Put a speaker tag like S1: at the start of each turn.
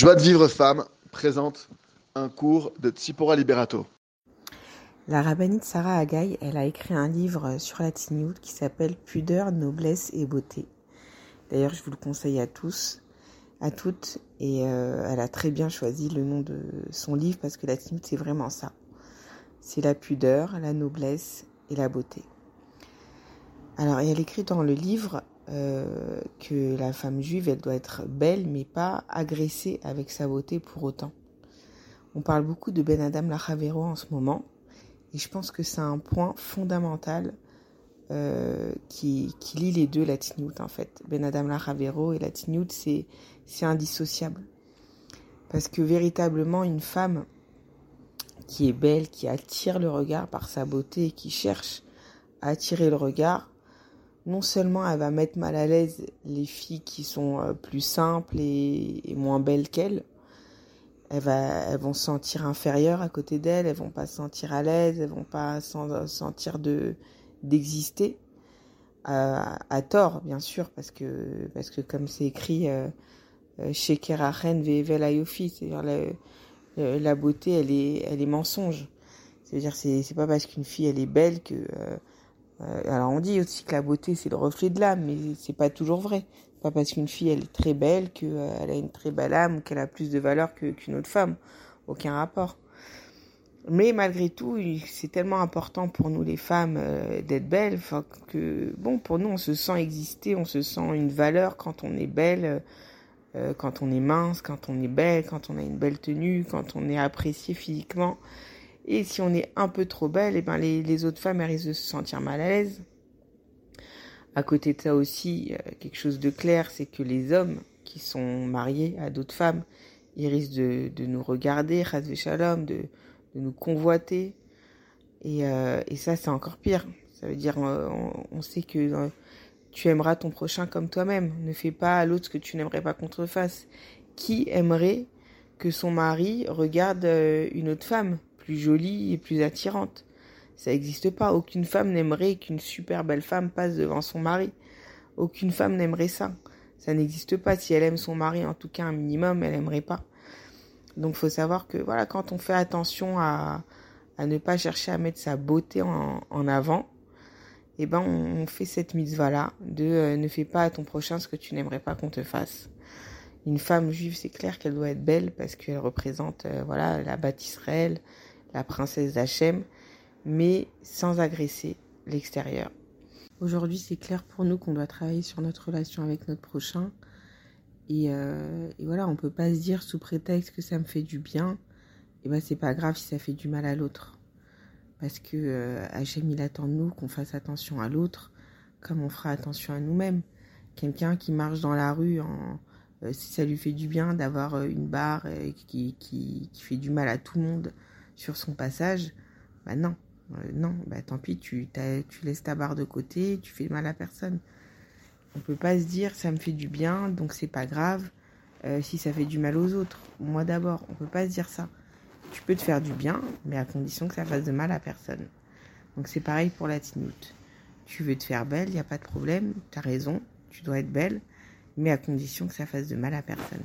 S1: Joie de vivre femme présente un cours de Tsipora Liberato.
S2: La rabbinite Sarah Agaï, elle a écrit un livre sur la tignoute qui s'appelle Pudeur, noblesse et beauté. D'ailleurs, je vous le conseille à tous, à toutes, et euh, elle a très bien choisi le nom de son livre parce que la tignoute, c'est vraiment ça. C'est la pudeur, la noblesse et la beauté. Alors, elle écrit dans le livre euh, que la femme juive, elle doit être belle, mais pas agressée avec sa beauté pour autant. On parle beaucoup de Ben Adam Lachavero en ce moment, et je pense que c'est un point fondamental euh, qui, lie les deux, la en fait. Ben Adam Lachavero et la c'est, c'est indissociable. Parce que véritablement, une femme qui est belle, qui attire le regard par sa beauté et qui cherche à attirer le regard, non seulement elle va mettre mal à l'aise les filles qui sont euh, plus simples et, moins belles qu'elle, elles, vont se sentir inférieures à côté d'elle, elles vont pas se sentir à l'aise, elles vont pas sentir de d'exister à, tort bien sûr parce que parce que comme c'est écrit euh, euh, chez Kerachen Vevel c'est-à-dire la, beauté elle est elle est mensonge. C'est-à-dire c'est c'est pas parce qu'une fille elle est belle que euh, alors on dit aussi que la beauté c'est le reflet de l'âme, mais c'est pas toujours vrai. Pas parce qu'une fille elle est très belle qu'elle euh, a une très belle âme ou qu'elle a plus de valeur qu'une autre femme. Aucun rapport. Mais malgré tout, c'est tellement important pour nous les femmes euh, d'être belles, que bon, pour nous on se sent exister, on se sent une valeur quand on est belle, quand on est mince, quand on est belle, quand on a une belle tenue, quand on est apprécié physiquement. Et si on est un peu trop belle, eh ben les, autres femmes elles risquent de se sentir mal à l'aise. À côté de ça aussi, quelque chose de clair, c'est que les hommes qui sont mariés à d'autres femmes, ils risquent de, nous regarder, shalom, de, de nous convoiter. Et, euh, et ça, c'est encore pire. Ça veut dire, euh, on, sait que euh, tu aimeras ton prochain comme toi-même. Ne fais pas à l'autre ce que tu n'aimerais pas qu'on te. Qui aimerait que son mari regarde une autre femme? Plus jolie et plus attirante. Ça n'existe pas. Aucune femme n'aimerait qu'une super belle femme passe devant son mari. Aucune femme n'aimerait ça. Ça n'existe pas. Si elle aime son mari, en tout cas un minimum, elle n'aimerait pas. Donc faut savoir que voilà, quand on fait attention à, à ne pas chercher à mettre sa beauté en, en avant, eh ben on, fait cette mitzvah là de euh, ne fais pas à ton prochain ce que tu n'aimerais pas qu'on te fasse. Une femme juive, c'est clair qu'elle doit être belle parce qu'elle représente euh, voilà la Israël, la princesse d'Hachem, mais sans agresser l'extérieur. Aujourd'hui, c'est clair pour nous qu'on doit travailler sur notre relation avec notre prochain. Et, euh, voilà, on peut pas se dire sous prétexte que ça me fait du bien, et ben c'est pas grave si ça fait du mal à l'autre. Parce que euh, Hachem, il attend de nous qu'on fasse attention à l'autre, comme on fera attention à nous-mêmes. Quelqu'un qui marche dans la rue, en, euh, si ça lui fait du bien d'avoir une barre qui fait du mal à tout le monde, sur son passage, bah non, euh, non, bah tant pis, tu, tu laisses ta barre de côté, tu fais mal à personne. On peut pas se dire ça me fait du bien, donc c'est pas grave euh, si ça fait du mal aux autres. Moi d'abord, on peut pas se dire ça. Tu peux te faire du bien, mais à condition que ça fasse de mal à personne. Donc c'est pareil pour la tinute. Tu veux te faire belle, il n'y a pas de problème, tu as raison, tu dois être belle, mais à condition que ça fasse de mal à personne.